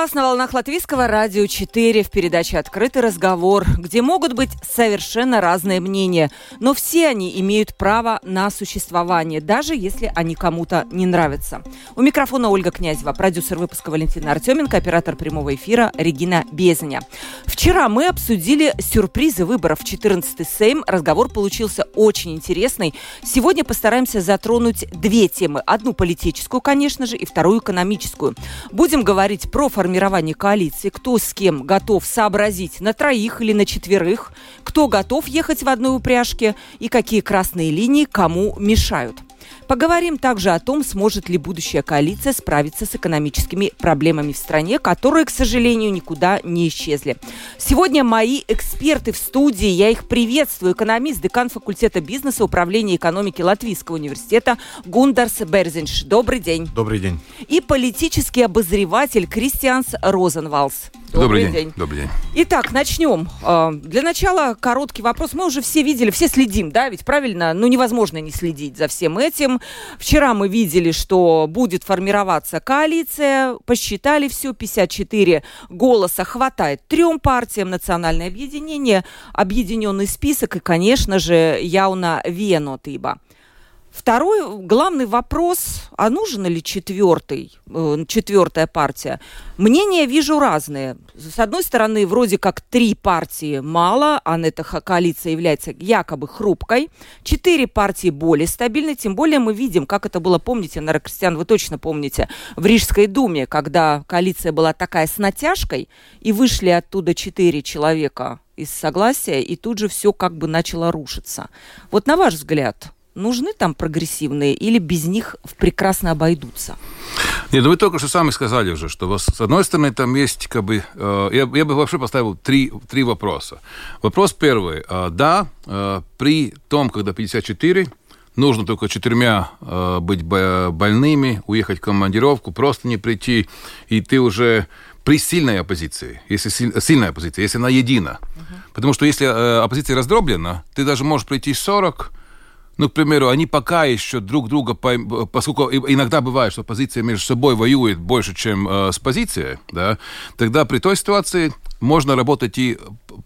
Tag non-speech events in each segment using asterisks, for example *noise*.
Вас на волнах Латвийского радио 4 в передаче «Открытый разговор», где могут быть совершенно разные мнения, но все они имеют право на существование, даже если они кому-то не нравятся. У микрофона Ольга Князева, продюсер выпуска Валентина Артеменко, оператор прямого эфира Регина Безня. Вчера мы обсудили сюрпризы выборов в 14-й Сейм. Разговор получился очень интересный. Сегодня постараемся затронуть две темы. Одну политическую, конечно же, и вторую экономическую. Будем говорить про формирование коалиции, кто с кем готов сообразить на троих или на четверых, кто готов ехать в одной упряжке и какие красные линии кому мешают. Поговорим также о том, сможет ли будущая коалиция справиться с экономическими проблемами в стране, которые, к сожалению, никуда не исчезли. Сегодня мои эксперты в студии. Я их приветствую. Экономист, декан факультета бизнеса управления экономики Латвийского университета Гундарс Берзинш. Добрый день. Добрый день. И политический обозреватель Кристианс Розенвалс. Добрый, Добрый день. день. Добрый день. Итак, начнем. А, для начала короткий вопрос. Мы уже все видели, все следим, да, ведь правильно? Ну, невозможно не следить за всем этим. Вчера мы видели, что будет формироваться коалиция. Посчитали все, 54 голоса хватает трем партиям. Национальное объединение, объединенный список и, конечно же, Яуна Венотиба. Второй главный вопрос, а нужен ли четвертый, э, четвертая партия? Мнения вижу разные. С одной стороны, вроде как три партии мало, а эта коалиция является якобы хрупкой. Четыре партии более стабильны, тем более мы видим, как это было, помните, Нара Кристиан, вы точно помните, в Рижской думе, когда коалиция была такая с натяжкой, и вышли оттуда четыре человека из согласия, и тут же все как бы начало рушиться. Вот на ваш взгляд, нужны там прогрессивные или без них прекрасно обойдутся? Нет, ну вы только что сами сказали уже, что вас, с одной стороны там есть как бы... Э, я, я бы вообще поставил три, три вопроса. Вопрос первый. Э, да, э, при том, когда 54, нужно только четырьмя э, быть больными, уехать в командировку, просто не прийти, и ты уже при сильной оппозиции, если сильная оппозиция, если она едина. Uh-huh. Потому что если э, оппозиция раздроблена, ты даже можешь прийти 40, ну, к примеру, они пока еще друг друга, поскольку иногда бывает, что позиция между собой воюет больше, чем э, с позицией, да, тогда при той ситуации можно работать и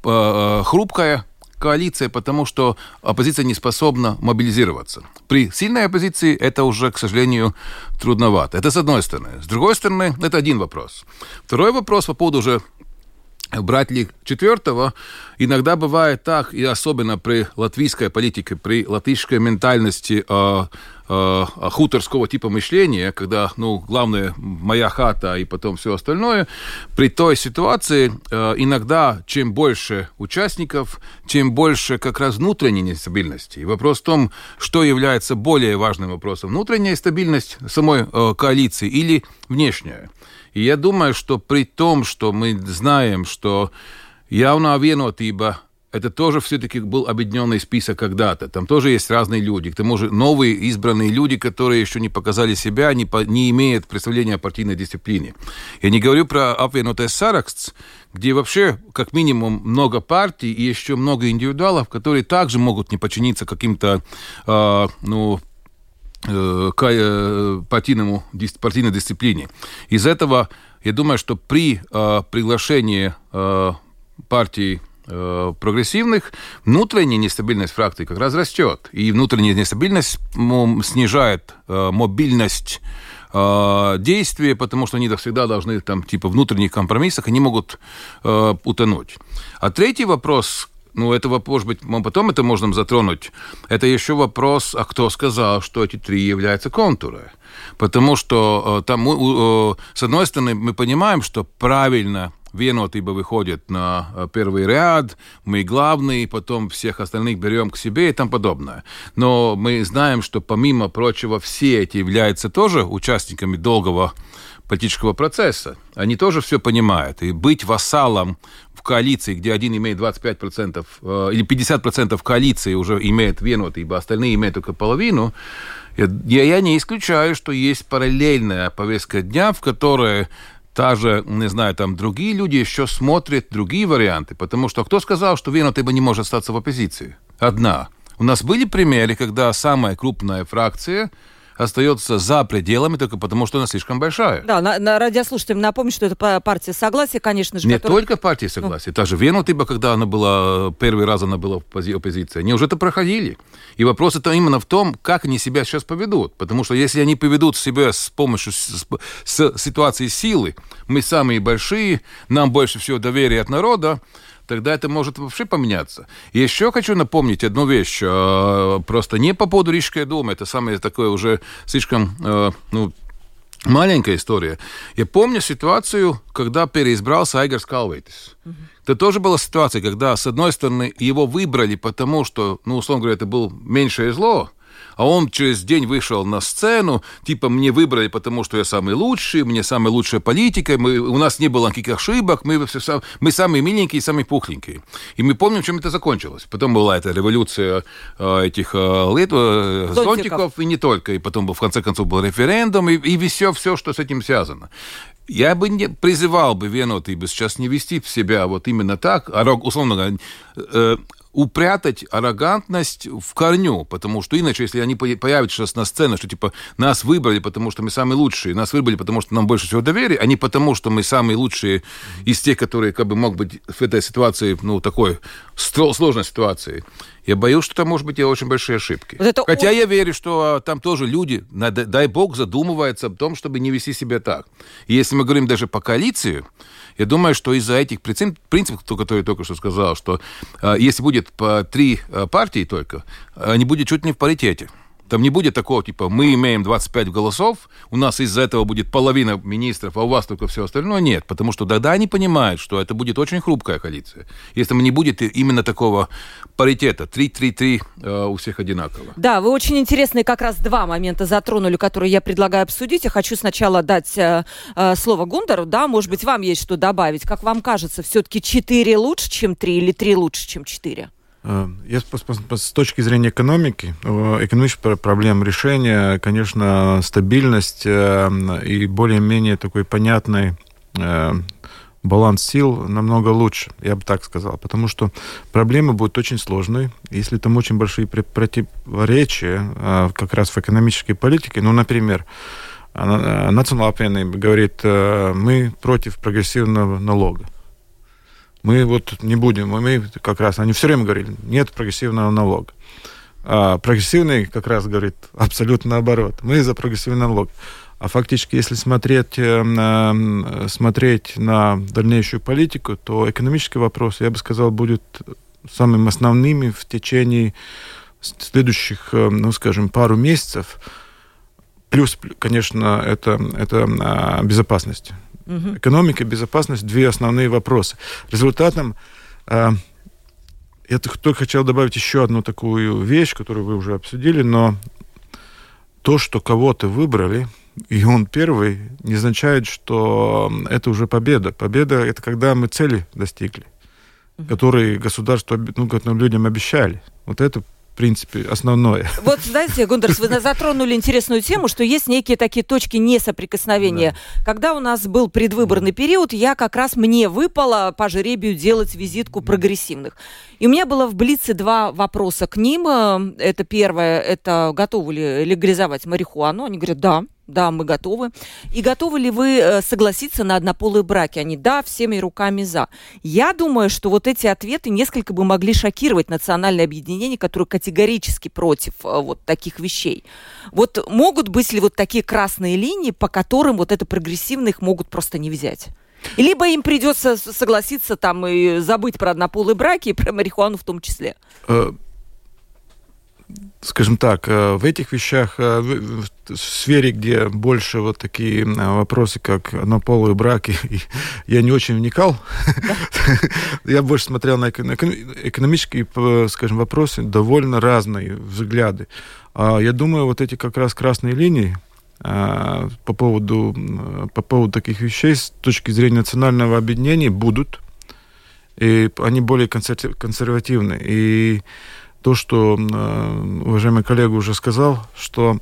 э, хрупкая коалиция, потому что оппозиция не способна мобилизироваться. При сильной оппозиции это уже, к сожалению, трудновато. Это с одной стороны. С другой стороны, это один вопрос. Второй вопрос по поводу уже брать ли четвертого, иногда бывает так, и особенно при латвийской политике, при латышской ментальности э, э, хуторского типа мышления, когда, ну, главное, моя хата и потом все остальное, при той ситуации э, иногда чем больше участников, тем больше как раз внутренней нестабильности. И вопрос в том, что является более важным вопросом, внутренняя стабильность самой э, коалиции или внешняя. И я думаю, что при том, что мы знаем, что явно vienotība это тоже все-таки был объединенный список когда-то. Там тоже есть разные люди. К тому же новые избранные люди, которые еще не показали себя, не, по, не имеют представления о партийной дисциплине. Я не говорю про обвинутый Саракс, где вообще как минимум много партий и еще много индивидуалов, которые также могут не подчиниться каким-то э, ну, Э, к э, партийному, партийной дисциплине. Из этого, я думаю, что при э, приглашении э, партий э, прогрессивных, внутренняя нестабильность фракции как раз растет. И внутренняя нестабильность снижает э, мобильность э, действия, потому что они всегда должны там типа внутренних компромиссах, они могут э, утонуть. А третий вопрос, ну, это может быть, потом это можно затронуть. Это еще вопрос, а кто сказал, что эти три являются контуры? Потому что э, там, э, с одной стороны, мы понимаем, что правильно vienotība выходит на э, первый ряд, мы главные, потом всех остальных берем к себе и тому подобное. Но мы знаем, что помимо прочего, все эти являются тоже участниками долгого политического процесса. Они тоже все понимают. И быть вассалом коалиции, где один имеет 25% э, или 50% коалиции уже имеет венотибо, остальные имеют только половину, я, я не исключаю, что есть параллельная повестка дня, в которой та же, не знаю, там другие люди еще смотрят другие варианты, потому что кто сказал, что Венотиба не может остаться в оппозиции? Одна. У нас были примеры, когда самая крупная фракция остается за пределами только потому, что она слишком большая. Да, на, на радиослушателям напомню, что это партия Согласия, конечно же. Не которая... только партия. Согласия. Ну. Та же Венутыба, когда она была, первый раз она была в оппозиции, они уже это проходили. И вопрос это именно в том, как они себя сейчас поведут. Потому что если они поведут себя с помощью с, с ситуации силы, мы самые большие, нам больше всего доверия от народа, тогда это может вообще поменяться. Еще хочу напомнить одну вещь. Э, просто не по поводу Рижской думы, это самое такое уже слишком э, ну, маленькая история. Я помню ситуацию, когда переизбрался Айгерс Калвейтис. Угу. Это тоже была ситуация, когда, с одной стороны, его выбрали, потому что, ну, условно говоря, это был меньшее зло, а он через день вышел на сцену, типа, мне выбрали, потому что я самый лучший, мне самая лучшая политика, мы, у нас не было никаких ошибок, мы, все, мы самые миленькие и самые пухленькие. И мы помним, чем это закончилось. Потом была эта революция э, этих э, лет, э, зонтиков. зонтиков, и не только. И потом, в конце концов, был референдум, и, и все, все, что с этим связано. Я бы не призывал бы Вену, ты бы сейчас не вести себя вот именно так, а, условно говоря, э, упрятать аррогантность в корню, потому что иначе, если они появятся сейчас на сцене, что типа нас выбрали, потому что мы самые лучшие, нас выбрали, потому что нам больше всего доверия, а не потому, что мы самые лучшие из тех, которые как бы мог быть в этой ситуации, ну, такой сложной ситуации. Я боюсь, что там может быть и очень большие ошибки. Вот это Хотя очень... я верю, что а, там тоже люди, дай бог, задумываются о том, чтобы не вести себя так. И если мы говорим даже по коалиции, я думаю, что из-за этих принципов, которые я только что сказал, что э, если будет по три э, партии только, э, не будет чуть не в паритете. Там не будет такого, типа, мы имеем 25 голосов, у нас из-за этого будет половина министров, а у вас только все остальное. Нет, потому что тогда они понимают, что это будет очень хрупкая коалиция. Если там не будет именно такого паритета, 3-3-3 э, у всех одинаково. Да, вы очень интересные как раз два момента затронули, которые я предлагаю обсудить. Я хочу сначала дать э, э, слово Гундару, да, может быть, вам есть что добавить. Как вам кажется, все-таки 4 лучше, чем 3 или 3 лучше, чем 4? Э, я с точки зрения экономики, э, экономических проблем решения, конечно, стабильность э, и более-менее такой понятный баланс сил намного лучше, я бы так сказал, потому что проблемы будут очень сложные, если там очень большие противоречия как раз в экономической политике, ну, например, Национальный говорит, мы против прогрессивного налога мы вот не будем, мы как раз, они все время говорили, нет прогрессивного налога. А прогрессивный как раз говорит абсолютно наоборот. Мы за прогрессивный налог. А фактически, если смотреть, э, смотреть на дальнейшую политику, то экономический вопрос, я бы сказал, будет самым основными в течение следующих, э, ну, скажем, пару месяцев. Плюс, конечно, это, это а, безопасность. Угу. Экономика, безопасность – две основные вопросы. Результатом э, я только хотел добавить еще одну такую вещь, которую вы уже обсудили, но то, что кого-то выбрали, и он первый, не означает, что это уже победа. Победа – это когда мы цели достигли, которые государство ну, людям обещали. Вот это в принципе, основное. Вот, знаете, Гундерс, вы затронули интересную тему, что есть некие такие точки несоприкосновения. Да. Когда у нас был предвыборный период, я как раз, мне выпало по жеребию делать визитку прогрессивных. И у меня было в Блице два вопроса к ним. Это первое, это готовы ли легализовать марихуану? Они говорят, да. Да, мы готовы. И готовы ли вы э, согласиться на однополые браки? Они, да, всеми руками за. Я думаю, что вот эти ответы несколько бы могли шокировать национальное объединение, которое категорически против э, вот таких вещей. Вот могут быть ли вот такие красные линии, по которым вот это прогрессивно их могут просто не взять? Либо им придется согласиться там и забыть про однополые браки и про марихуану в том числе. Скажем так, э, в этих вещах, э, в сфере, где больше вот такие э, вопросы, как однополые браки, *laughs* я не очень вникал. *laughs* Я больше смотрел на экономические, скажем, вопросы, довольно разные взгляды. А я думаю, вот эти как раз красные линии, по поводу, по поводу таких вещей с точки зрения национального объединения будут. и они более консервативны. И то, что уважаемый коллега уже сказал, что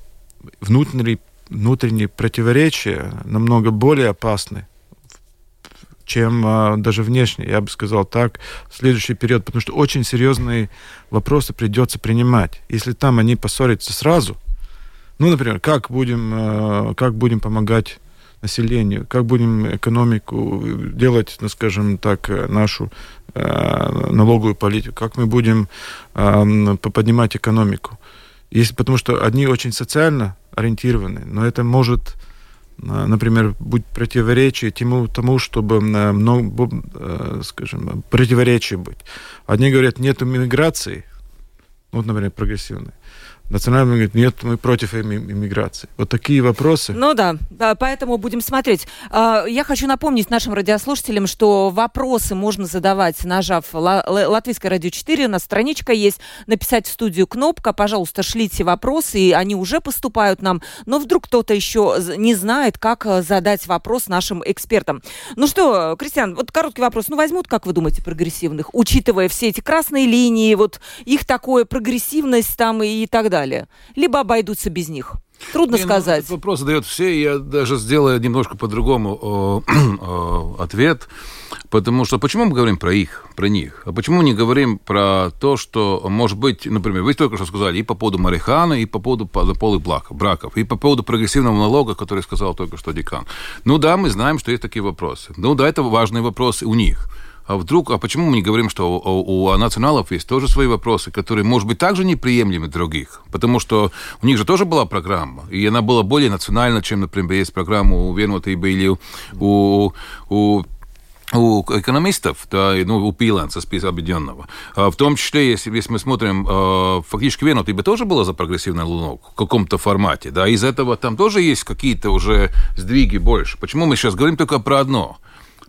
внутренние, внутренние противоречия намного более опасны, чем а, даже внешне, я бы сказал так, в следующий период, потому что очень серьезные вопросы придется принимать. Если там они поссорятся сразу, ну, например, как будем, а, как будем помогать населению, как будем экономику делать, ну, скажем так, нашу э, налоговую политику, как мы будем э, поднимать экономику. Если, потому что одни очень социально ориентированы, но это может например, быть противоречие тому, тому чтобы много, э, скажем, противоречие быть. Одни говорят, нет миграции, вот, например, прогрессивные. Национальный говорит, нет, мы против иммиграции. Вот такие вопросы. Ну да, да, поэтому будем смотреть. А, я хочу напомнить нашим радиослушателям, что вопросы можно задавать, нажав Латвийское радио 4, у нас страничка есть, написать в студию кнопка, пожалуйста, шлите вопросы, и они уже поступают нам, но вдруг кто-то еще не знает, как э, задать вопрос нашим экспертам. Ну что, Кристиан, вот короткий вопрос, ну возьмут, как вы думаете, прогрессивных, учитывая все эти красные линии, вот их такое прогрессивность там и так далее? Далее. Либо обойдутся без них. Трудно Не, ну, сказать. Ну, вопрос задает все, я даже сделаю немножко по-другому *clears throat* ответ. Потому что почему мы говорим про их, про них? А почему не говорим про то, что, может быть, например, вы только что сказали и по поводу мариханы, и по поводу полых браков, и по поводу прогрессивного налога, который сказал только что декан. Ну да, мы знаем, что есть такие вопросы. Ну да, это важные вопросы у них а вдруг, а почему мы не говорим, что у, у националов есть тоже свои вопросы, которые, может быть, также неприемлемы других? Потому что у них же тоже была программа, и она была более национальна, чем, например, есть программа у Венута или у, у у экономистов, да, ну, у Пиланса, списка объединенного, а в том числе, если, если мы смотрим, а, фактически Вену, бы тоже была за прогрессивный лунок в каком-то формате, да, из этого там тоже есть какие-то уже сдвиги больше. Почему мы сейчас говорим только про одно?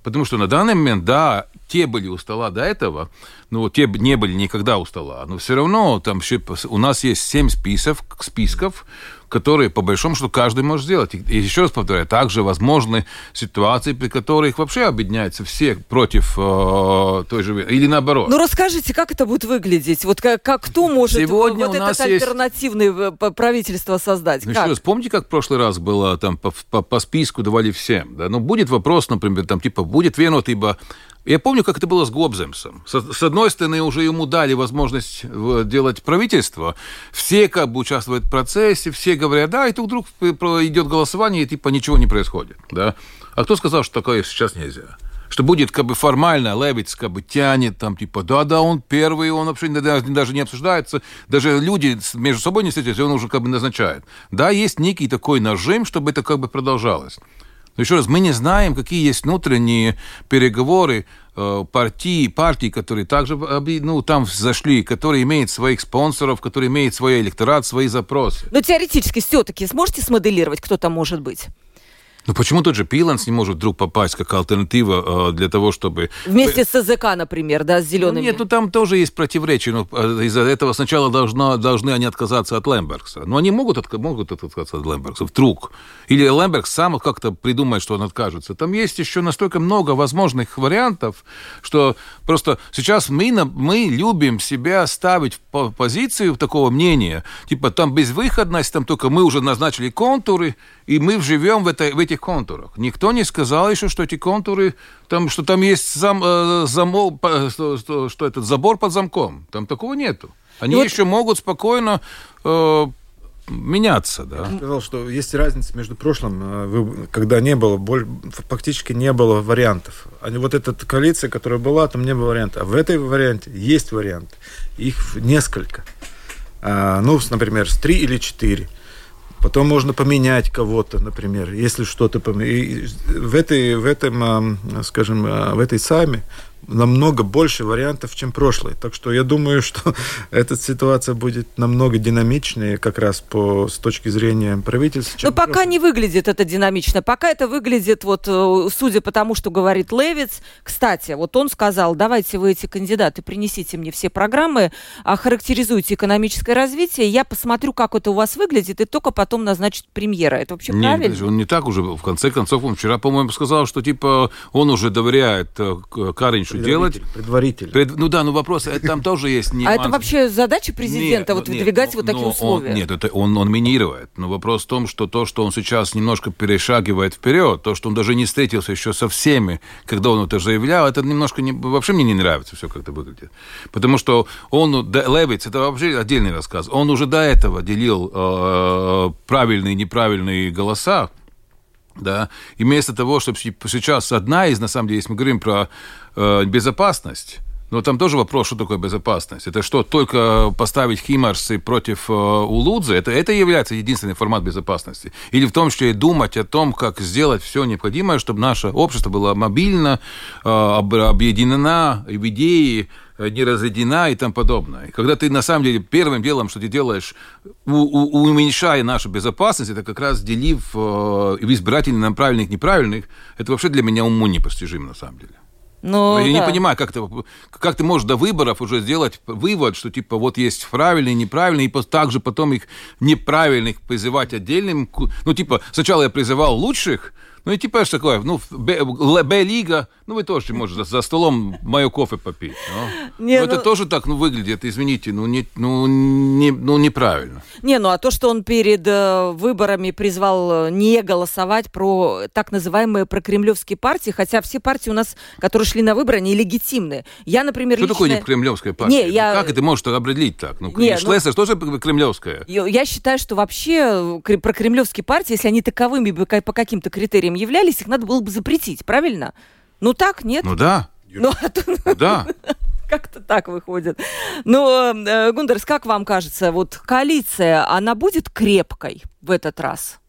Потому что на данный момент, да, те были у стола до этого, ну, те не были никогда у стола, но все равно там еще, у нас есть семь списков, списков которые, по большому счету, каждый может сделать. И еще раз повторяю, также возможны ситуации, при которых вообще объединяются все против э, той же... Или наоборот. Ну, расскажите, как это будет выглядеть? Вот как, как кто может Сегодня вот у нас есть... альтернативное правительство создать? Ну, как? еще раз, помните, как в прошлый раз было, там, по, по, по списку давали всем, да? Ну, будет вопрос, например, там, типа, будет Венут, ибо я помню, как это было с Гобземсом. С, одной стороны, уже ему дали возможность э, делать правительство. Все как бы участвуют в процессе, все говорят, да, и тут вдруг идет голосование, и типа ничего не происходит. Да? А кто сказал, что такое сейчас нельзя? что будет как бы формально, Левиц как бы тянет, там, типа, да-да, он первый, он вообще даже, даже не обсуждается, даже люди между собой не встретились, он уже как бы назначает. Да, есть некий такой нажим, чтобы это как бы продолжалось. Но еще раз, мы не знаем, какие есть внутренние переговоры э, партии, партий, которые также ну, там зашли, которые имеют своих спонсоров, которые имеют свой электорат, свои запросы. Но теоретически все-таки сможете смоделировать, кто там может быть? Ну почему тот же Пиланс не может вдруг попасть как альтернатива э, для того, чтобы... Вместе с АЗК, например, да, с зелеными? Ну, нет, ну там тоже есть противоречия. Но э, из-за этого сначала должно, должны они отказаться от Лембергса. Но они могут, от, могут отказаться от Лембергса вдруг. Или Лембергс сам как-то придумает, что он откажется. Там есть еще настолько много возможных вариантов, что просто сейчас мы, мы любим себя ставить в позицию такого мнения. Типа там безвыходность, там только мы уже назначили контуры, и мы живем в, этой, в этих контурах. Никто не сказал еще, что эти контуры, там, что там есть зам, э, замол, что, что, что этот забор под замком. Там такого нету. Они вот... еще могут спокойно э, меняться, да. Я сказал, что есть разница между прошлым, э, когда не было, фактически не было вариантов. А вот эта коалиция, которая была, там не было вариантов. А в этой варианте есть варианты. Их несколько. А, ну, например, с три или четыре. Потом можно поменять кого-то, например, если что-то поменять. В, этой, в этом, скажем, в этой сами намного больше вариантов, чем прошлый. Так что я думаю, что *laughs* эта ситуация будет намного динамичнее как раз по, с точки зрения правительства. Но пока прошлый. не выглядит это динамично. Пока это выглядит, вот, э, судя по тому, что говорит Левиц, кстати, вот он сказал, давайте вы эти кандидаты принесите мне все программы, охарактеризуйте экономическое развитие, я посмотрю, как это у вас выглядит, и только потом назначат премьера. Это вообще Нет, правильно? он не так уже. В конце концов, он вчера, по-моему, сказал, что типа он уже доверяет э, Кариншу делать. Предварительно. Пред- Ну да, ну вопрос, это там тоже есть А нюанс. это вообще задача президента Нет, вот нет, выдвигать ну, вот такие ну, он- условия? нет, это он, он минирует. Но вопрос в том, что то, что он сейчас немножко перешагивает вперед, то, что он даже не встретился еще со всеми, когда он это заявлял, это немножко не, вообще мне не нравится все, как это выглядит. Потому что он, да, Левиц, это вообще отдельный рассказ. Он уже до этого делил э, правильные и неправильные голоса, да, и вместо того, чтобы сейчас одна из, на самом деле, если мы говорим про э, безопасность, но там тоже вопрос, что такое безопасность. Это что, только поставить химарсы против э, Улудзы? Это, это является единственный формат безопасности? Или в том, что и думать о том, как сделать все необходимое, чтобы наше общество было мобильно, э, об- объединено в идеи, не разъединена и тому подобное. Когда ты, на самом деле, первым делом, что ты делаешь, у- у- уменьшая нашу безопасность, это как раз делив э, избирателей на правильных, неправильных, это вообще для меня уму непостижимо, на самом деле. Ну, Я не да. понимаю, как ты, как ты можешь до выборов уже сделать вывод, что типа вот есть правильные, неправильные, и также потом их неправильных призывать отдельным. Ну, типа, сначала я призывал лучших, ну и типа что такое, ну, Б-лига, ну вы тоже можете за, столом мое кофе попить. ну. *laughs* Не, Ну, это ну- тоже так, ну, выглядит, извините, ну, не, ну, не, ну неправильно. Не, ну а то, что он перед э, выборами призвал э, не голосовать про так называемые прокремлевские партии, хотя все партии у нас, которые шли на выборы, они легитимны. Я, например, Что такое лично- не кремлевская партия? Не, я- Ну, Как это может определить так? Ну, Не, ну- Шлессер тоже кремлевская. Я я считаю, что вообще кре- прокремлевские партии, если они таковыми по каким-то критериям являлись, их надо было бы запретить, правильно? Ну так, нет? Ну да, Ну, а то- да. *laughs* как-то так выходит. Но, э, Гундерс, как вам кажется, вот коалиция, она будет крепкой в этот раз?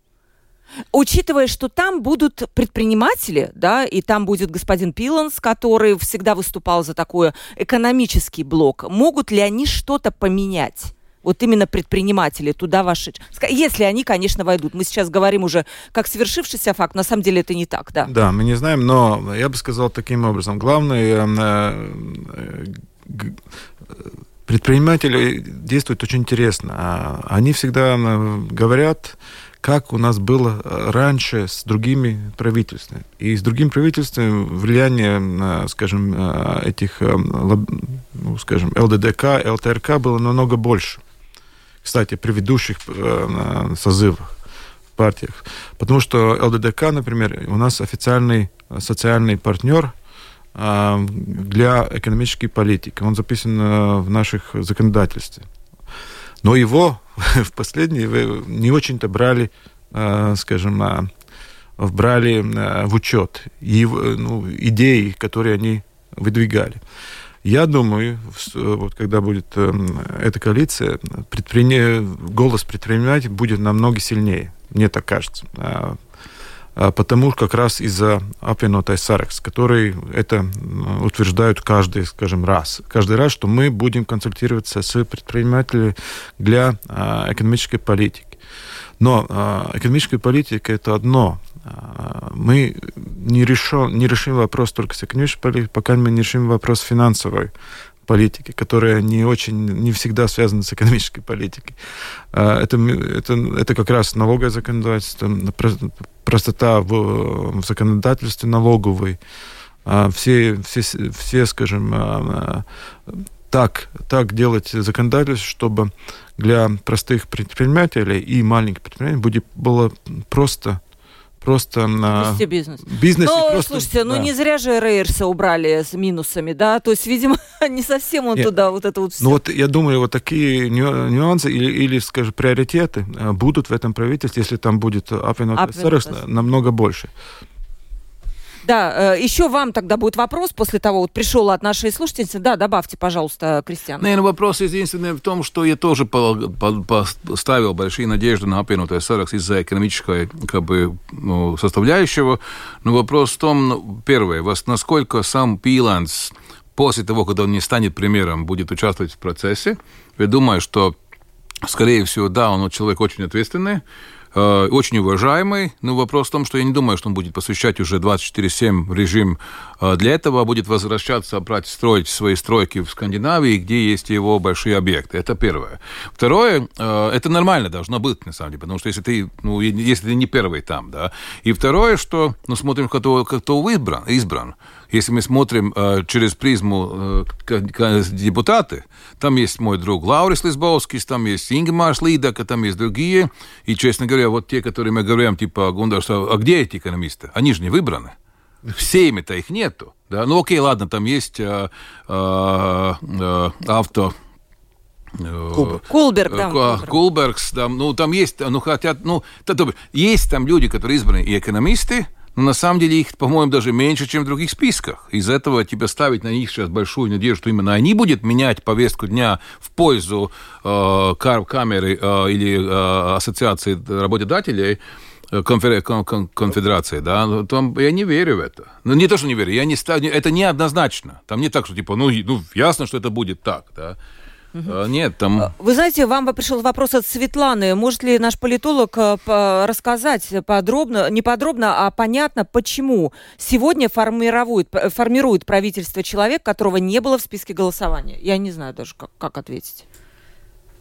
Учитывая, что там будут предприниматели, да, и там будет господин Пиланс, который всегда выступал за такой экономический блок, могут ли они что-то поменять? Вот именно предприниматели туда вошли. Если они, конечно, войдут. Мы сейчас говорим уже как свершившийся факт. На самом деле это не так, да. Да, мы не знаем, но я бы сказал таким образом. Главное, э, э, предприниматели действуют очень интересно. А Они всегда э, говорят, как у нас было раньше с другими правительствами. И с другим правительством влияние, скажем, этих, ну, скажем, ЛДДК, ЛТРК было намного больше. Кстати, при ведущих э, созывах партиях. Потому что ЛДДК, например, у нас официальный социальный партнер э, для экономической политики. Он записан э, в наших законодательстве. Но его *laughs* в последние не очень-то брали, э, скажем, э, брали э, в учет э, ну, идеи, которые они выдвигали. Я думаю, с- вот когда будет э, эта коалиция, предприня... голос предпринимателей будет намного сильнее, мне так кажется. А, а потому как раз из-за апвинотай сарекс, который это утверждают каждый, скажем, раз. Каждый раз, что мы будем консультироваться с предпринимателями для а, экономической политики. Но экономическая политика это одно. А, Мы не решим, не решим вопрос только экономической политикой, пока мы не решим вопрос финансовой политики, которая не очень, не всегда связана с экономической политикой. А, Это, это, это как раз налоговое законодательство, про- простота в, в законодательстве налоговой, а, все, все, все, скажем, так, так делать законодательство, чтобы для простых предпринимателей и маленьких предпринимателей было просто просто на Вести бизнес. бизнесе Ну, просто, слушайте, ну да. не зря же Рейерса убрали с минусами, да? То есть, видимо, *laughs* не совсем он Нет. туда вот это вот всё. Ну вот я думаю, вот такие ню- нюансы или, или скажем, приоритеты э, будут в этом правительстве, если там будет Апвин- намного больше. Да, э, еще вам тогда будет вопрос после того, вот пришел от нашей слушательницы. Да, добавьте, пожалуйста, Кристиан. Наверное, вопрос единственный в том, что я тоже поставил большие надежды на опинутый Саракс из-за экономической как бы, ну, составляющего. Но вопрос в том, ну, первое, насколько сам Пиланс после того, когда он не станет премьером, будет участвовать в процессе. Я думаю, что, скорее всего, да, он человек очень ответственный, очень уважаемый, но вопрос в том, что я не думаю, что он будет посвящать уже 24-7 режим э, для этого, а будет возвращаться, брать, строить свои стройки в Скандинавии, где есть его большие объекты. Это первое. Второе, э, это нормально должно быть, на самом деле, потому что если ты, ну, если ты не первый там, да. И второе, что, ну, смотрим, кто, кто избран, избран. Если мы смотрим э, через призму э, депутаты, там есть мой друг Лаурис Лисбовский, там есть Ингемарс Лидак, там есть другие. И, честно говоря, вот те, которые мы говорим, типа Гундар, что, а где эти экономисты? Они же не выбраны. *laughs* Всеми-то их нету. Да? Ну окей, ладно, там есть э, э, э, авто... Э, Кулберг, да. Кулбергс, да, ну там есть, ну хотят, ну, есть там люди, которые избраны и экономисты, но на самом деле их, по-моему, даже меньше, чем в других списках. Из этого тебя ставить на них сейчас большую надежду, что именно они будут менять повестку дня в пользу э, камеры э, или э, ассоциации работодателей, э, конфедерации, да, ну, там я не верю в это. Ну, не то, что не верю, я не ставлю, это неоднозначно. Там не так, что типа, ну, ну ясно, что это будет так, да. Угу. Нет, там... Вы знаете, вам пришел вопрос от Светланы. Может ли наш политолог э, рассказать подробно, не подробно, а понятно, почему сегодня формирует, формирует правительство человек, которого не было в списке голосования? Я не знаю даже, как, как ответить.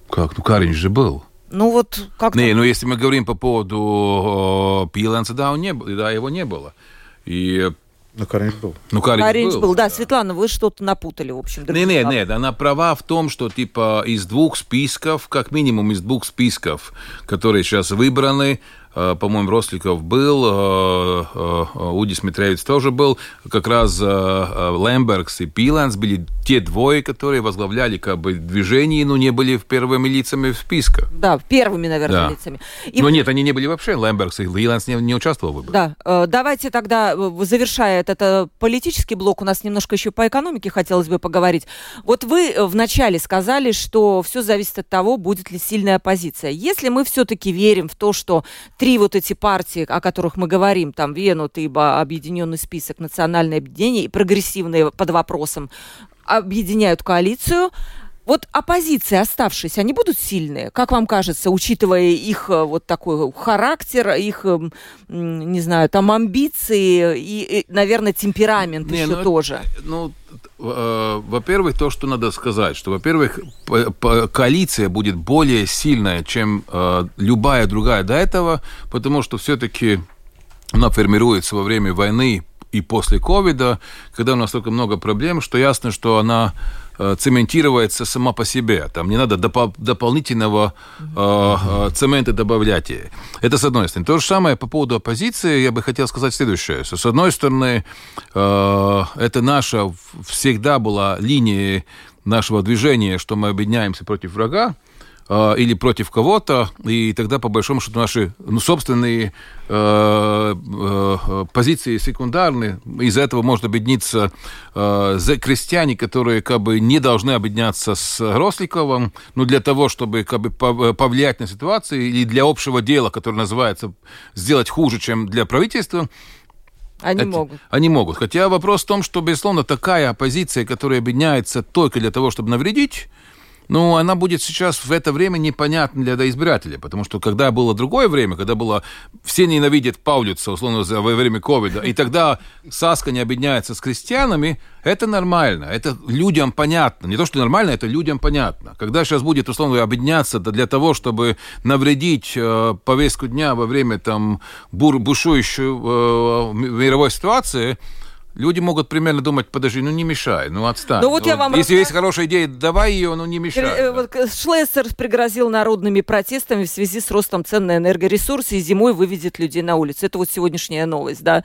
Как? Ну, Каринч же был. Ну вот как Не, ну если мы говорим по поводу э, Пиленса, да, он не, да, его не было. И ну, Каринч был. Ну, Каринч, Каринч был, был, да. Светлана, вы что-то напутали, в общем. Нет, нет, нет, она права в том, что, типа, из двух списков, как минимум из двух списков, которые сейчас выбраны, по-моему, Росликов был, э, э, Удис Митревич тоже был, как раз Лэмбергс и Пиланс были те двое, которые возглавляли как бы движение, но не были первыми лицами в списках. Да, первыми, наверное, да. лицами. И... Но нет, они не были вообще, Лэмбергс и Пиланс не, не участвовал в выборах. Да, давайте тогда, завершая этот политический блок, у нас немножко еще по экономике хотелось бы поговорить. Вот вы вначале сказали, что все зависит от того, будет ли сильная оппозиция. Если мы все-таки верим в то, что три вот эти партии, о которых мы говорим, там Венут, ибо объединенный список, национальное объединение и прогрессивные под вопросом, объединяют коалицию, вот оппозиции оставшиеся, они будут сильные, как вам кажется, учитывая их э, вот такой характер, их, эм, не знаю, там амбиции и, и наверное, темперамент не, еще ну, тоже? Ну, э, во-первых, то, что надо сказать, что, во-первых, коалиция будет более сильная, чем э, любая другая до этого, потому что все-таки она формируется во время войны и после ковида, когда у нас столько много проблем, что ясно, что она Э, цементируется сама по себе. Там не надо допол- дополнительного э, э, цемента добавлять. Это с одной стороны. То же самое по поводу оппозиции. Я бы хотел сказать следующее. С одной стороны, э, это наша всегда была линия нашего движения, что мы объединяемся против врага. Э, или против кого-то, и тогда, по большому счету, наши ну, собственные э, э, позиции секундарные, из-за этого может объединиться э, крестьяне, которые как бы не должны объединяться с Росликовым, ну, для того, чтобы как бы повлиять на ситуацию, или для общего дела, которое называется «сделать хуже, чем для правительства», они это, могут. Они могут. Хотя вопрос в том, что, безусловно, такая оппозиция, которая объединяется только для того, чтобы навредить, ну, она будет сейчас в это время непонятна для избирателя, потому что когда было другое время, когда было все ненавидят Паулица, условно, во время ковида, и тогда Саска не объединяется с крестьянами, это нормально, это людям понятно. Не то, что нормально, это людям понятно. Когда сейчас будет, условно, объединяться для того, чтобы навредить э, повестку дня во время там бур, бушующей э, мировой ситуации, Люди могут примерно думать, подожди, ну не мешай, ну отстань. Ну, вот я вам Если рассказ... есть хорошая идея, давай ее, ну не мешай. Э, вот Шлессер пригрозил народными протестами в связи с ростом цен на энергоресурсы и зимой выведет людей на улицу. Это вот сегодняшняя новость, да.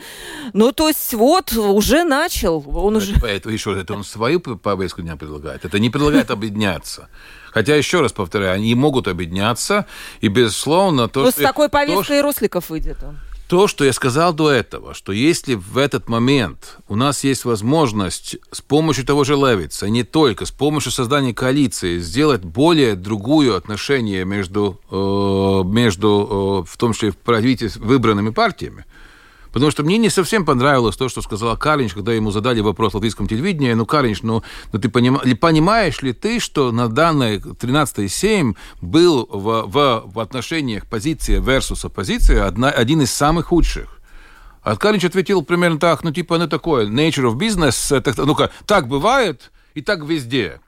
Ну, то есть вот, уже начал. Он уже... Это, еще это он свою повестку дня предлагает. Это не предлагает объединяться. Хотя, еще раз повторяю, они могут объединяться, и, безусловно... То, Но что, с такой повесткой то, Росликов выйдет он. То, что я сказал до этого, что если в этот момент у нас есть возможность с помощью того же Левица, не только с помощью создания коалиции, сделать более другую отношение между, э, между э, в том числе в правительстве, выбранными партиями, Потому что мне не совсем понравилось то, что сказала Каринч, когда ему задали вопрос в латвийском телевидении. Ну, Каринч, ну, ну ты поним... понимаешь ли ты, что на данной 13.7 был в, в, в отношениях позиция versus оппозиция одна, один из самых худших? А Каринч ответил примерно так, ну, типа, ну, такое, nature of business, это, ну-ка, так бывает и так везде.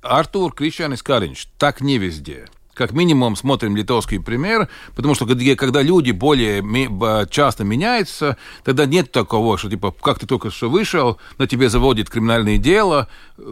Артур Кришанис Каринч, так не везде как минимум смотрим литовский пример, потому что когда люди более часто меняются, тогда нет такого, что типа, как ты только что вышел, на тебе заводит криминальное дело,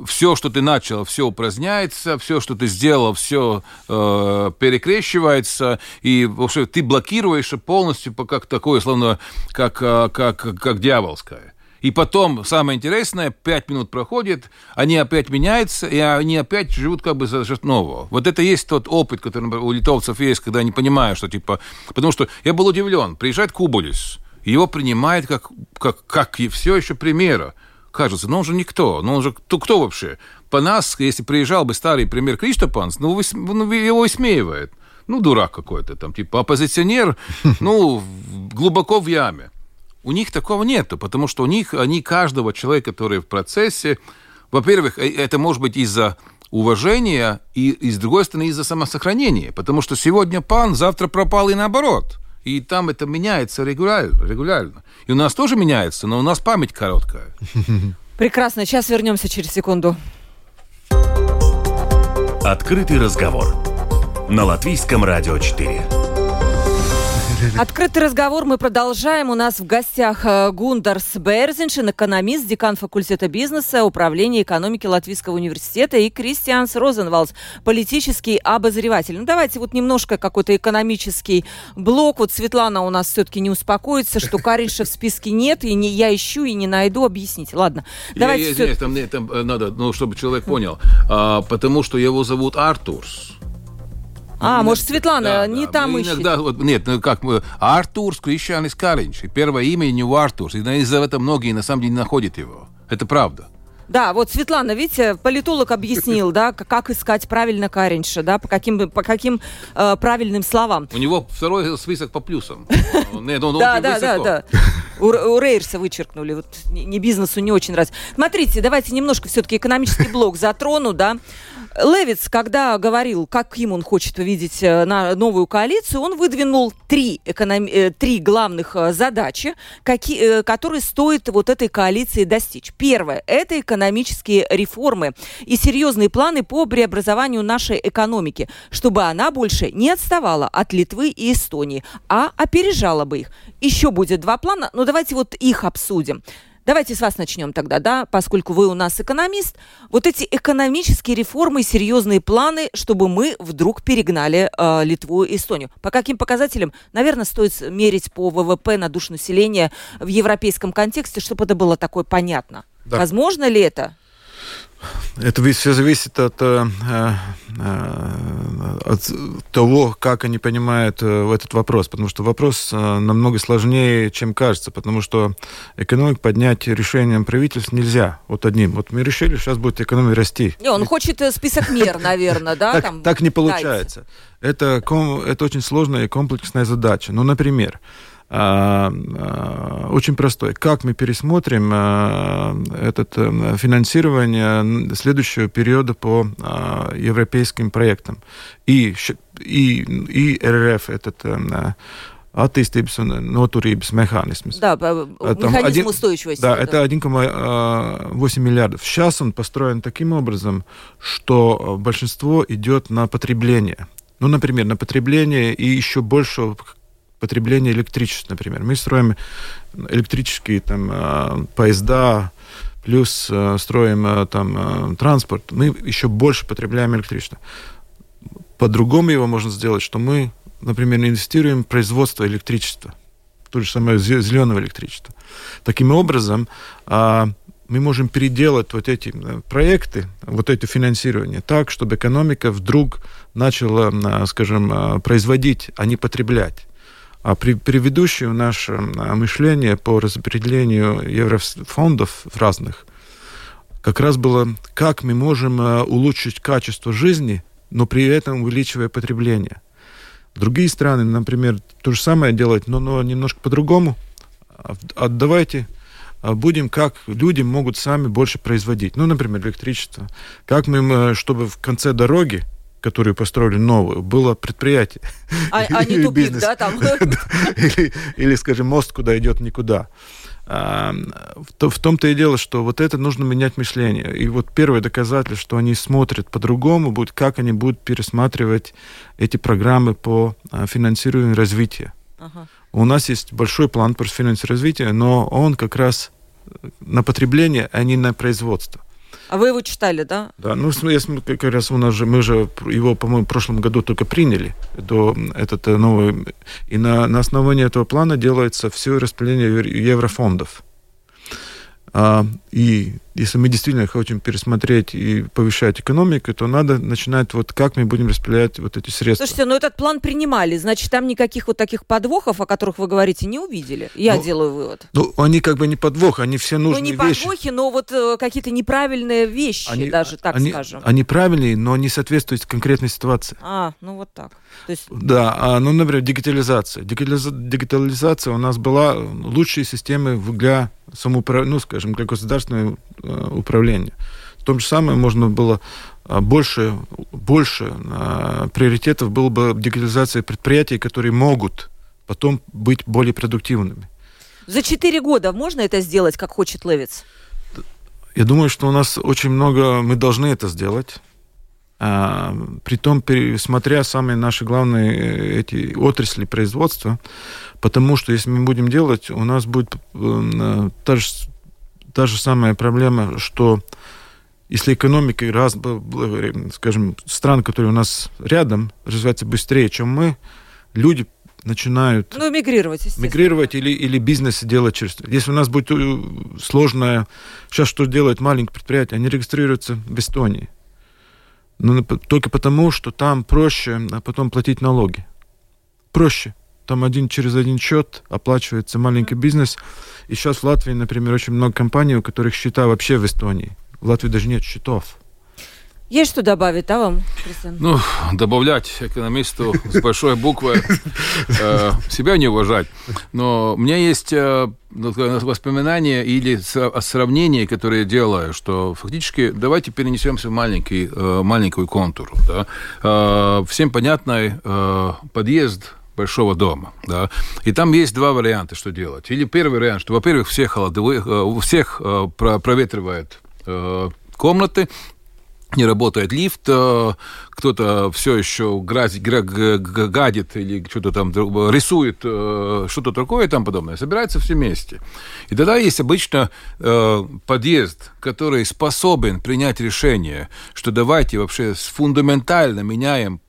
все, что ты начал, все упраздняется, все, что ты сделал, все э, перекрещивается, и вообще ты блокируешь полностью как такое, словно как, э, как, как дьяволское. И потом, самое интересное, пять минут проходит, они опять меняются, и они опять живут как бы за счет нового. Вот это есть тот опыт, который у литовцев есть, когда они понимают, что типа... Потому что я был удивлен. Приезжает Кубулис, его принимает как, как, как и все еще примера. Кажется, но он же никто. Но он же кто, кто вообще? По нас, если приезжал бы старый пример Криштопанс, ну, ну его высмеивает. Ну, дурак какой-то там, типа оппозиционер, *laughs* ну, глубоко в яме. У них такого нету, потому что у них, они каждого человека, который в процессе, во-первых, э, это может быть из-за уважения и, и, с другой стороны, из-за самосохранения, потому что сегодня пан, завтра пропал и наоборот. И там это меняется регулярно, регулярно. И у нас тоже меняется, но у нас память короткая. *laughs* Прекрасно. Сейчас вернемся через секунду. Открытый разговор на Латвийском радио 4. Открытый разговор мы продолжаем. У нас в гостях э, Гундарс Берзиншин, экономист, декан факультета бизнеса, управления экономики Латвийского университета, и Кристианс Розенвалдс, политический обозреватель. Ну, давайте вот немножко какой-то экономический блок. Вот Светлана у нас все-таки не успокоится, что Каринша в списке нет, и не, я ищу и не найду. Объясните. Ладно. Давайте я, я, все... там, там э, надо, ну, чтобы человек понял. А, потому что его зовут Артурс. А, может, Светлана да, не да. там ну, иногда, ищет? Вот, нет, ну как, Артурс Кришанис Каринч. Первое имя у него Артурс. И из-за этого многие на самом деле не находят его. Это правда. Да, вот Светлана, видите, политолог объяснил, да, как искать правильно Каринша, да, по каким, по каким э, правильным словам. У него второй список по плюсам. *laughs* Нет, он да, да, да, да. У, у Рейерса вычеркнули, вот не бизнесу не очень раз. Смотрите, давайте немножко все-таки экономический блок затрону, да. Левиц, когда говорил, каким он хочет увидеть э, на новую коалицию, он выдвинул три, эконом... Э, три главных э, задачи, какие, которые стоит вот этой коалиции достичь. Первое – это экономические реформы и серьезные планы по преобразованию нашей экономики, чтобы она больше не отставала от Литвы и Эстонии, а опережала бы их. Еще будет два плана, но давайте вот их обсудим. Давайте с вас начнем тогда, да, поскольку вы у нас экономист. Вот эти экономические реформы, серьезные планы, чтобы мы вдруг перегнали э, Литву и Эстонию. По каким показателям? Наверное, стоит мерить по ВВП на душу населения в европейском контексте, чтобы это было такое понятно. Да. Возможно ли это? Это все зависит от, э, э, от того, как они понимают э, этот вопрос, потому что вопрос намного сложнее, чем кажется, потому что экономику поднять решением правительства нельзя вот одним. Вот мы решили, сейчас будет экономика расти. Не, он хочет список мер, *laughs* наверное, да? Так не получается. Это очень сложная и комплексная задача. Ну, например, очень простой. Как мы пересмотрим а, это э, финансирование следующего периода по европейским проектам? И, и, и РРФ, этот attīstības un noturības механизм. Да, Там механизм один, устойчивости. Да, это 1,8 миллиардов. Сейчас он построен таким образом, что большинство идет на потребление. Ну, например, на потребление и еще больше потребление электричества, например. Мы строим электрические там, а, поезда, плюс а, строим а, там транспорт, мы еще больше потребляем электричество. По-другому его можно сделать, что мы, например, инвестируем в производство электричества, то же самое зеленого электричества. Таким образом, мы можем переделать вот эти проекты, вот это финансирование так, чтобы экономика вдруг начала, скажем, производить, а не потреблять. А при, предыдущее наше мышление по распределению еврофондов разных как раз было, как мы можем э, улучшить качество жизни, но при этом увеличивая потребление. Другие страны, например, то же самое делают, но, но немножко по-другому. а давайте а, будем, как люди могут сами больше производить. Ну, например, электричество. Как мы, чтобы в конце дороги которую построили новую, было предприятие. А, а не тупик, бизнес. да, там? *laughs* или, или, скажем, мост, куда идет никуда. А, в, в том-то и дело, что вот это нужно менять мышление. И вот первое доказательство, что они смотрят по-другому, будет, как они будут пересматривать эти программы по а, финансированию развития. Ага. У нас есть большой план по финансированию развития, но он как раз на потребление, а не на производство. А вы его читали, да? Да, ну, как раз у нас же, мы же его, по-моему, в прошлом году только приняли, до этот э, новый, и на, на основании этого плана делается все распределение еврофондов. А, и если мы действительно хотим пересмотреть и повышать экономику, то надо начинать вот как мы будем распределять вот эти средства. Слушайте, ну этот план принимали, значит, там никаких вот таких подвохов, о которых вы говорите, не увидели. Я ну, делаю вывод. Ну, они как бы не подвох, они все нужные вещи. Ну, не вещи. подвохи, но вот э, какие-то неправильные вещи, они, даже так они, скажем. Они правильные, но не соответствуют конкретной ситуации. А, ну вот так. То есть... Да, а, ну, например, дигитализация. Дигитализация у нас была лучшие системы для самоуправления, ну, скажем, для государственного управления. В том же самое можно было э, больше, больше э, приоритетов было бы дигитализация предприятий, которые могут потом быть более продуктивными. За четыре года можно это сделать, как хочет Левиц? Я думаю, что у нас очень много, мы должны это сделать. А, притом пересмотря самые наши главные э, эти отрасли производства, потому что если мы будем делать, у нас будет э, та, же, та же самая проблема, что если экономика раз, скажем, стран, которые у нас рядом, развивается быстрее, чем мы, люди начинают... Ну, мигрировать, Мигрировать или, или бизнес делать через... Если у нас будет э, сложное... Сейчас что делает маленькое предприятие? Они регистрируются в Эстонии. Но только потому, что там проще а потом платить налоги. Проще. Там один через один счет оплачивается маленький бизнес. И сейчас в Латвии, например, очень много компаний, у которых счета вообще в Эстонии. В Латвии даже нет счетов. Есть что добавить, а вам, Кристиан? Ну, добавлять экономисту с большой буквы, э, себя не уважать. Но у меня есть э, воспоминания или сравнение, которое я делаю, что фактически давайте перенесемся в маленький, э, маленькую контуру. Да? Всем понятный подъезд большого дома, да, и там есть два варианта, что делать. Или первый вариант, что, во-первых, всех холодовых, всех проветривает комнаты, не работает лифт, э, кто-то все еще гадит или что-то там рисует, э, что-то такое и тому подобное. Собираются все вместе. И тогда есть обычно э, подъезд, который способен принять решение, что давайте вообще фундаментально меняем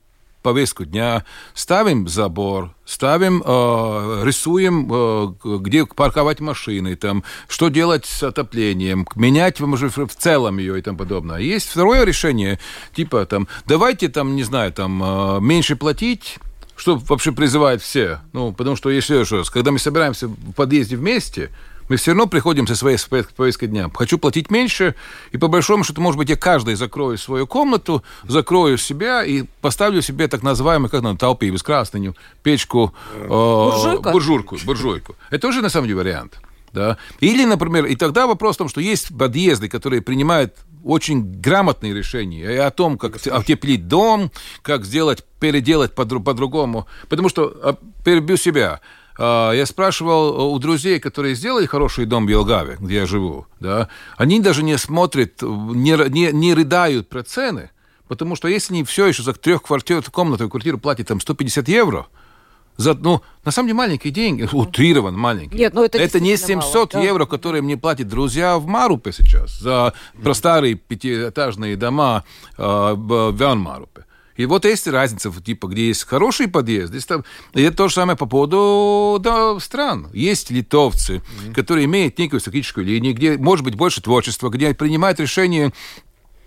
повестку дня, ставим забор, ставим, э, рисуем, э, где парковать машины, там, что делать с отоплением, менять может, в целом ее и тому подобное. Есть второе решение, типа, там, давайте, там, не знаю, там, э, меньше платить, что вообще призывает все. Ну, потому что, еще раз, когда мы собираемся в подъезде вместе, мы все равно приходим со своей повесткой дня. Хочу платить меньше, и по большому счету, может быть, я каждый закрою свою комнату, закрою себя и поставлю себе так называемый, как на толпе, без красную печку, э, буржуйку. буржуйку. Это тоже, на самом деле, вариант. Да? Или, например, и тогда вопрос в том, что есть подъезды, которые принимают очень грамотные решения и о том, как отеплить дом, как сделать, переделать по-другому. Потому что, а, перебью себя, я спрашивал у друзей, которые сделали хороший дом в Елгаве, где я живу, да, они даже не смотрят, не, не, не рыдают про цены, потому что если они все еще за трехкомнатную квартиру платят там 150 евро, за, ну, на самом деле маленькие деньги, *laughs* утрирован маленький. Нет, ну это, это не 700 мало, евро, да? которые мне платят друзья в Марупе сейчас за про старые пятиэтажные дома э, в Вянмарупе. И вот есть разница, типа, где есть хороший подъезд. Здесь там... И это то же самое по поводу да, стран. Есть литовцы, mm-hmm. которые имеют некую стратегическую линию, где может быть больше творчества, где принимают решения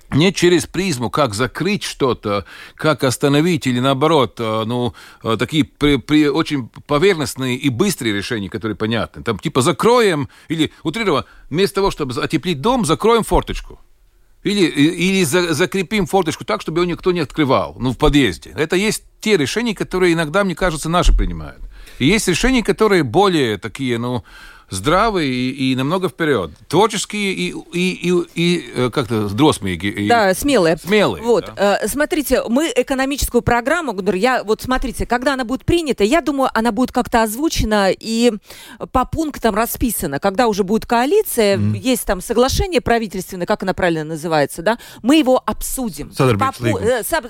не через призму, как закрыть что-то, как остановить или наоборот, э, ну, э, такие при, при, очень поверхностные и быстрые решения, которые понятны. Там типа закроем или утрированно, вместо того, чтобы отеплить дом, закроем форточку. Или, или за, закрепим форточку так, чтобы его никто не открывал, ну, в подъезде. Это есть те решения, которые иногда, мне кажется, наши принимают. И есть решения, которые более такие, ну, здравые и, и намного вперед. Творческие и, и, и, и как-то дросмые. Да, смелые. Смелые. Вот, да. смотрите, мы экономическую программу, я вот смотрите, когда она будет принята, я думаю, она будет как-то озвучена и по пунктам расписана. Когда уже будет коалиция, mm. есть там соглашение правительственное, как оно правильно называется, да, мы его обсудим.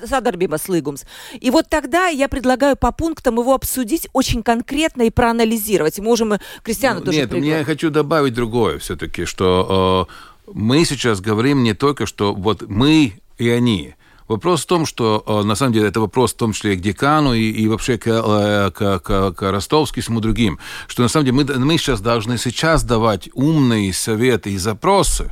Садарбимас Лыгумс. И вот тогда я предлагаю по пунктам его обсудить очень конкретно и проанализировать. Можем Кристиану ну, тоже Нет, пригласить. я хочу добавить другое все-таки, что э, мы сейчас говорим не только, что вот мы и они. Вопрос в том, что э, на самом деле это вопрос в том числе и к декану, и, и вообще к, э, к, к, к Ростовским и другим, что на самом деле мы, мы сейчас должны сейчас давать умные советы и запросы,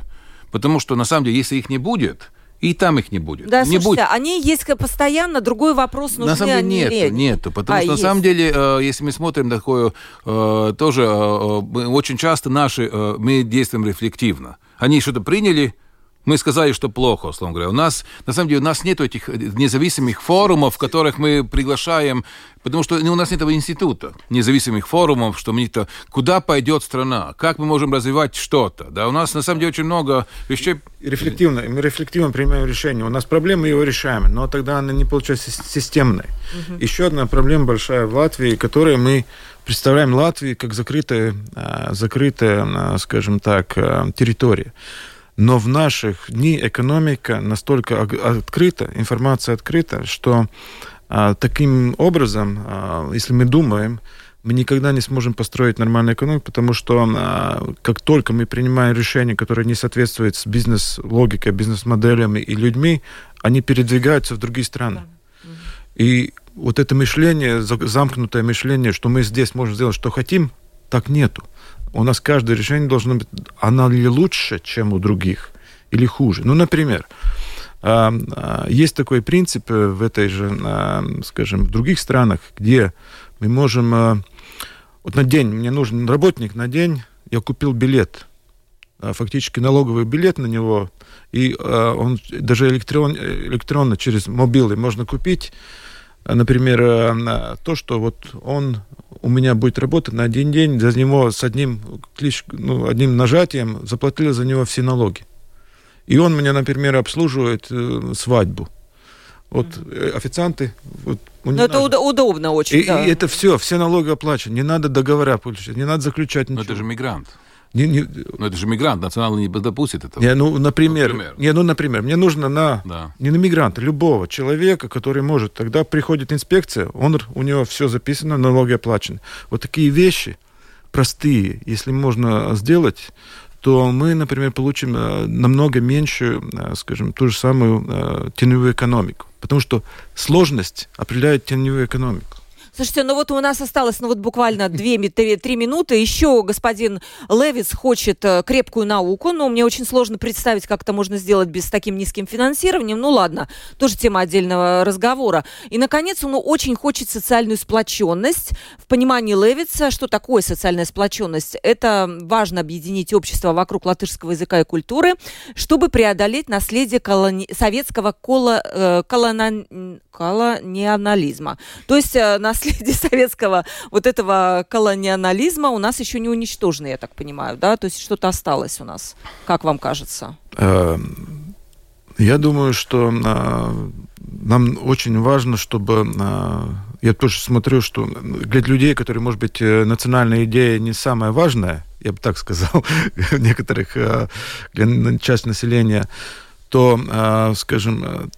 потому что на самом деле, если их не будет, и там их не будет. Да, не слушайте, будет. они есть постоянно. Другой вопрос, нужны На самом деле нет, нет, нету, потому а, что есть. на самом деле, э, если мы смотрим такое, э, тоже э, очень часто наши, мы действуем рефлективно. Они что-то приняли, мы сказали, что плохо, условно говоря. У нас, на самом деле, у нас нет этих независимых форумов, в которых мы приглашаем, потому что у нас нет этого института, независимых форумов, что мы то куда пойдет страна, как мы можем развивать что-то. Да, у нас, на самом деле, очень много вещей. Рефлективно, мы рефлективно принимаем решение. У нас проблемы, мы его решаем, но тогда она не получается системной. Угу. Еще одна проблема большая в Латвии, которую мы представляем Латвию как закрытая, а, закрытая, а, скажем так, а, территория. Но в наших дни экономика настолько открыта, информация открыта, что а, таким образом, а, если мы думаем, мы никогда не сможем построить нормальную экономику, потому что а, как только мы принимаем решения, которые не соответствуют с бизнес-логикой, бизнес-моделями и людьми, они передвигаются в другие страны. И вот это мышление, замкнутое мышление, что мы здесь можем сделать, что хотим, так нету у нас каждое решение должно быть, она ли лучше, чем у других, или хуже. Ну, например, а, а, есть такой принцип в этой же, а, скажем, в других странах, где мы можем... Вот на день, мне нужен работник на день, я купил билет, фактически налоговый билет на него, и он даже электрон, электронно через мобилы можно купить, например, то, что вот он у меня будет работать на один день, за него с одним, клич, ну, одним нажатием заплатили за него все налоги. И он меня, например, обслуживает э, свадьбу. Вот mm-hmm. официанты. Вот, Но ну, это надо... удобно очень. И, да. и это все, все налоги оплачены. Не надо договора получать, не надо заключать ничего. Но это же мигрант. Не, не... Но это же мигрант, национальный не допустит этого. Не, ну, например, например. Не, ну, например, мне нужно на, да. не на мигранта, любого человека, который может. Тогда приходит инспекция, он, у него все записано, налоги оплачены. Вот такие вещи простые, если можно сделать, то мы, например, получим э, намного меньше, э, скажем, ту же самую э, теневую экономику. Потому что сложность определяет теневую экономику. Слушайте, ну вот у нас осталось, ну вот буквально 2-3 минуты. Еще господин Левис хочет э, крепкую науку, но мне очень сложно представить, как это можно сделать без таким низким финансированием. Ну ладно, тоже тема отдельного разговора. И, наконец, он очень хочет социальную сплоченность. В понимании Левица, что такое социальная сплоченность? Это важно объединить общество вокруг латышского языка и культуры, чтобы преодолеть наследие колони... советского коло... Э, колона... колониализма. То есть э, наследие наследие советского вот этого колониализма у нас еще не уничтожено, я так понимаю, да? То есть что-то осталось у нас, как вам кажется? Эм, я думаю, что а, нам очень важно, чтобы а, я тоже смотрю, что для людей, которые, может быть, э, национальная идея не самая важная, я бы так сказал, *laughs* некоторых а, для часть населения, то, скажем,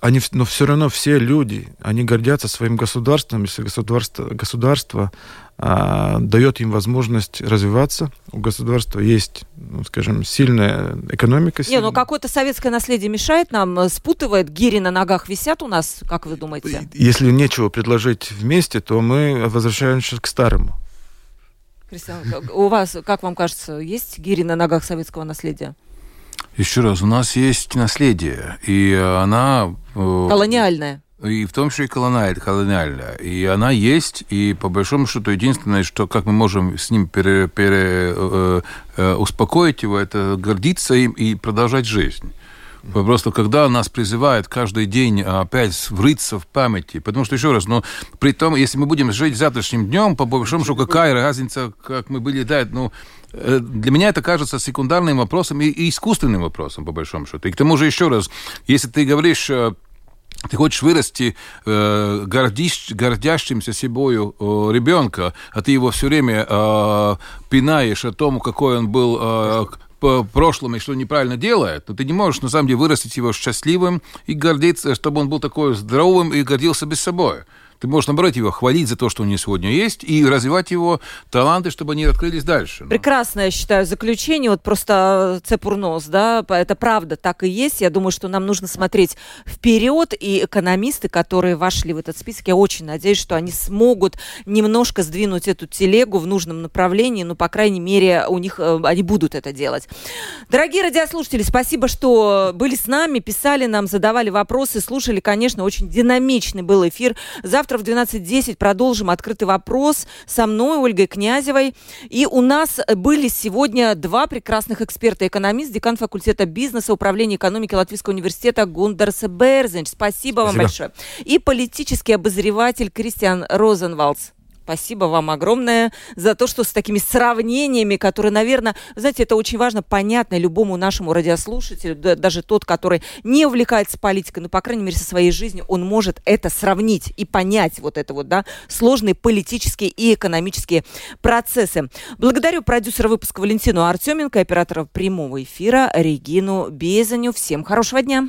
они, но все равно все люди, они гордятся своим государством, если государство, государство а, дает им возможность развиваться, у государства есть, ну, скажем, сильная экономика. Не, ну какое-то советское наследие мешает нам, э, спутывает, гири на ногах висят у нас, как вы думаете? Если нечего предложить вместе, то мы возвращаемся к старому. Кристиан, у вас, как вам кажется, есть гири на ногах советского наследия? Еще раз, у нас есть наследие, и она... Э, колониальная. И в том числе и колониальная. И она есть, и по большому счету единственное, что как мы можем с ним пере, пере, э, э, успокоить его, это гордиться им и продолжать жизнь. Просто когда нас призывают каждый день опять врыться в памяти, потому что, еще раз, ну, при том, если мы будем жить завтрашним днем, по большому счету, какая разница, как мы были, да, ну, для меня это кажется секундарным вопросом и, и искусственным вопросом, по большому счету. И к тому же, еще раз, если ты говоришь э, ты хочешь вырасти э, гордищ, гордящимся собою э, ребенка, а ты его все время э, пинаешь о том, какой он был э, по прошлому и что неправильно делает, то ты не можешь, на самом деле, вырастить его счастливым и гордиться, чтобы он был такой здоровым и гордился без собой. Ты можешь, наоборот, его хвалить за то, что у него сегодня есть, и развивать его таланты, чтобы они открылись дальше. Прекрасное, я считаю, заключение. Вот просто цепурнос, да, это правда так и есть. Я думаю, что нам нужно смотреть вперед, и экономисты, которые вошли в этот список, я очень надеюсь, что они смогут немножко сдвинуть эту телегу в нужном направлении, ну, по крайней мере, у них, э, они будут это делать. Дорогие радиослушатели, спасибо, что были с нами, писали нам, задавали вопросы, слушали, конечно, очень динамичный был эфир. Завтра Завтра в 12.10 продолжим открытый вопрос со мной, Ольгой Князевой. И у нас были сегодня два прекрасных эксперта. Экономист, декан факультета бизнеса, управления экономики Латвийского университета Гундарс Берзенч. Спасибо, Спасибо вам большое. И политический обозреватель Кристиан Розенвалдс. Спасибо вам огромное за то, что с такими сравнениями, которые, наверное, знаете, это очень важно, понятно любому нашему радиослушателю, даже тот, который не увлекается политикой, но, по крайней мере, со своей жизнью, он может это сравнить и понять вот это вот, да, сложные политические и экономические процессы. Благодарю продюсера выпуска Валентину Артеменко, оператора прямого эфира Регину Безаню. Всем хорошего дня!